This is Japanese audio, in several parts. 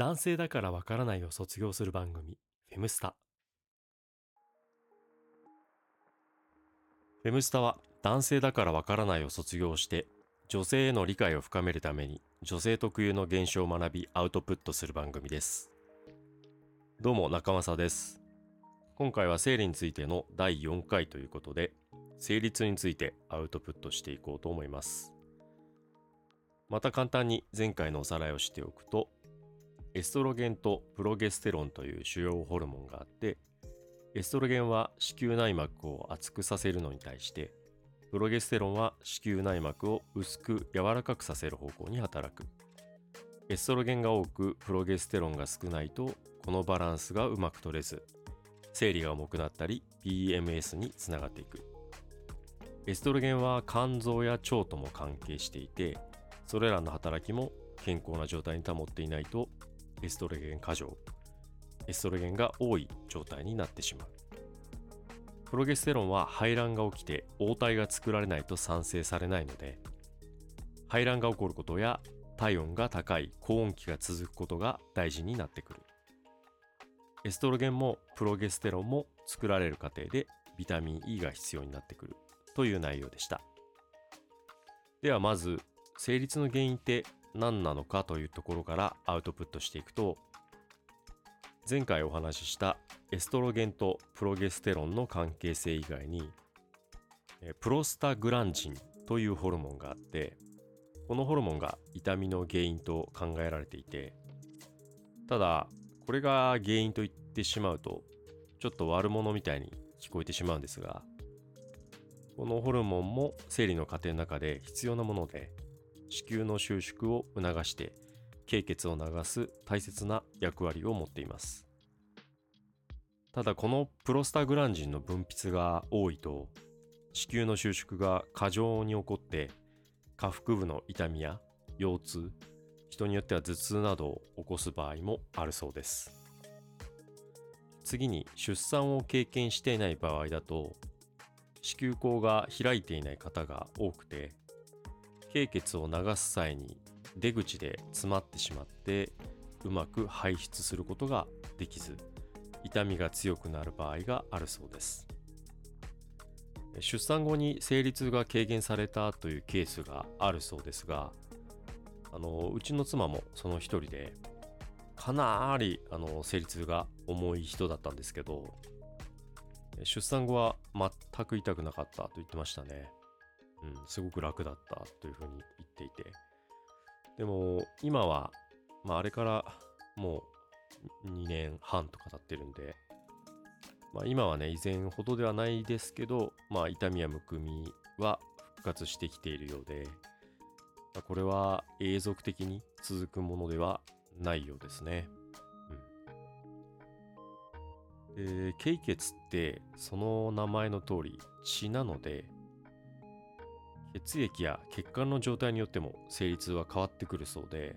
男性だからわからないを卒業する番組、フェムスタ。フェムスタは男性だからわからないを卒業して、女性への理解を深めるために女性特有の現象を学びアウトプットする番組です。どうも中正です。今回は生理についての第4回ということで、生理痛についてアウトプットしていこうと思います。また簡単に前回のおさらいをしておくと、エストロゲンとプロゲステロンという主要ホルモンがあって、エストロゲンは子宮内膜を厚くさせるのに対して、プロゲステロンは子宮内膜を薄く柔らかくさせる方向に働く。エストロゲンが多く、プロゲステロンが少ないと、このバランスがうまく取れず、生理が重くなったり、PMS につながっていく。エストロゲンは肝臓や腸とも関係していて、それらの働きも健康な状態に保っていないと、エストロゲン過剰、エストロゲンが多い状態になってしまう。プロゲステロンは排卵が起きて黄体が作られないと産生されないので、排卵が起こることや体温が高い高温期が続くことが大事になってくる。エストロゲンもプロゲステロンも作られる過程でビタミン E が必要になってくるという内容でした。ではまず、生理痛の原因って何なのかというところからアウトプットしていくと、前回お話ししたエストロゲンとプロゲステロンの関係性以外に、プロスタグランジンというホルモンがあって、このホルモンが痛みの原因と考えられていて、ただ、これが原因と言ってしまうと、ちょっと悪者みたいに聞こえてしまうんですが、このホルモンも生理の過程の中で必要なもので、子宮の収縮を促して、経血を流す大切な役割を持っています。ただこのプロスタグランジンの分泌が多いと子宮の収縮が過剰に起こって下腹部の痛みや腰痛人によっては頭痛などを起こす場合もあるそうです次に出産を経験していない場合だと子宮口が開いていない方が多くて経血を流す際に出口で詰まってしまってうまく排出することができず痛みが強くなる場合があるそうです。出産後に生理痛が軽減されたというケースがあるそうですがあのうちの妻もその一人でかなりあの生理痛が重い人だったんですけど出産後は全く痛くなかったと言ってましたね。うん、すごく楽だったというふうに言っていてでも今は、まあ、あれからもう2年半とか経ってるんで、まあ、今はね以前ほどではないですけど、まあ、痛みやむくみは復活してきているようで、まあ、これは永続的に続くものではないようですね。うん、で経血ってその名前の通り血なので血液や血管の状態によっても生理痛は変わってくるそうで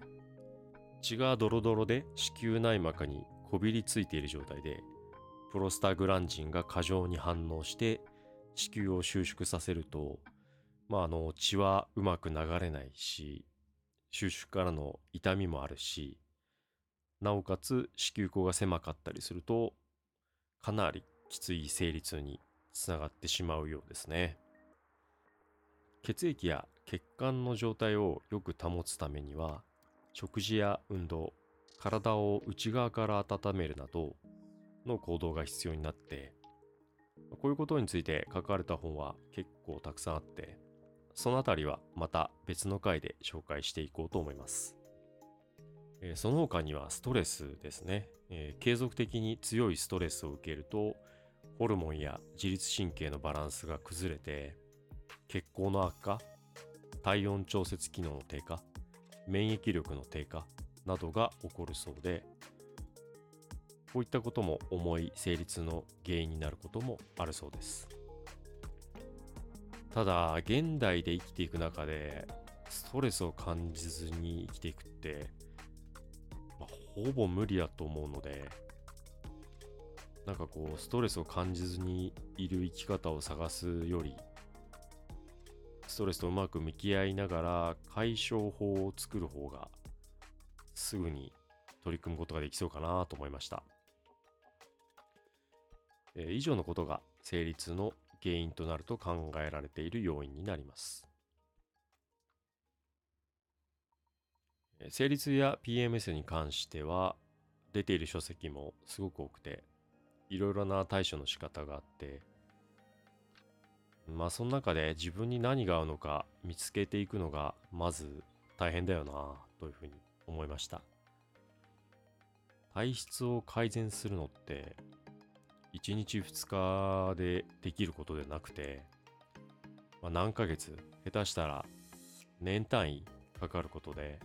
血がドロドロで子宮内膜にこびりついている状態でプロスタグランジンが過剰に反応して子宮を収縮させると、まあ、あの血はうまく流れないし収縮からの痛みもあるしなおかつ子宮口が狭かったりするとかなりきつい生理痛につながってしまうようですね。血液や血管の状態をよく保つためには食事や運動体を内側から温めるなどの行動が必要になってこういうことについて書かれた本は結構たくさんあってそのあたりはまた別の回で紹介していこうと思います、えその他にはストレスですね、えー継続的に強いストレスを受けるとホルモンや自律神経のバランスが崩れて血行の悪化、体温調節機能の低下、免疫力の低下などが起こるそうで、こういったことも重い生理痛の原因になることもあるそうです。ただ、現代で生きていく中で、ストレスを感じずに生きていくって、まあほぼ無理だと思うので、なんかこう、ストレスを感じずにいる生き方を探すより、ストレスとうまく向き合いながら解消法を作る方がすぐに取り組むことができそうかなと思いました。えー、以上のことが成立の原因となると考えられている要因になります。成立や PMS に関しては出ている書籍もすごく多くていろいろな対処の仕方があってまあその中で自分に何が合うのか見つけていくのがまず大変だよなというふうに思いました体質を改善するのって1日2日でできることでなくて、まあ、何ヶ月下手したら年単位かかることで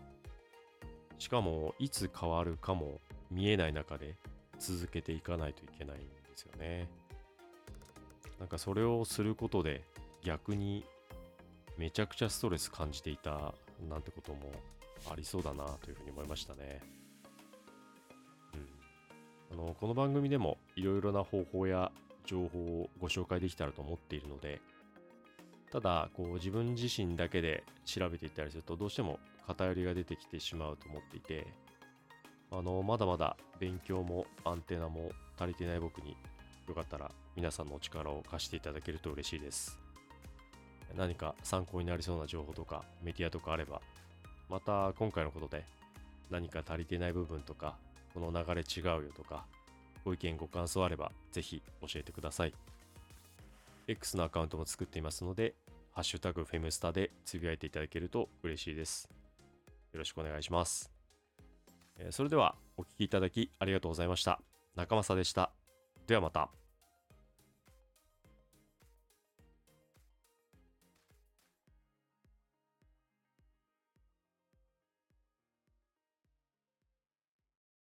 しかもいつ変わるかも見えない中で続けていかないといけないんですよね。なんかそれをすることで逆にめちゃくちゃストレス感じていたなんてこともありそうだなというふうに思いましたね。うん、あのこの番組でもいろいろな方法や情報をご紹介できたらと思っているのでただこう自分自身だけで調べていったりするとどうしても偏りが出てきてしまうと思っていてあのまだまだ勉強もアンテナも足りてない僕によかったら皆さんのお力を貸していただけると嬉しいです何か参考になりそうな情報とかメディアとかあればまた今回のことで何か足りてない部分とかこの流れ違うよとかご意見ご感想あればぜひ教えてください X のアカウントも作っていますのでハッシュタグフェムスタでつぶやいていただけると嬉しいですよろしくお願いします。それではお聴きいただきありがとうございました。中正でした。ではまた。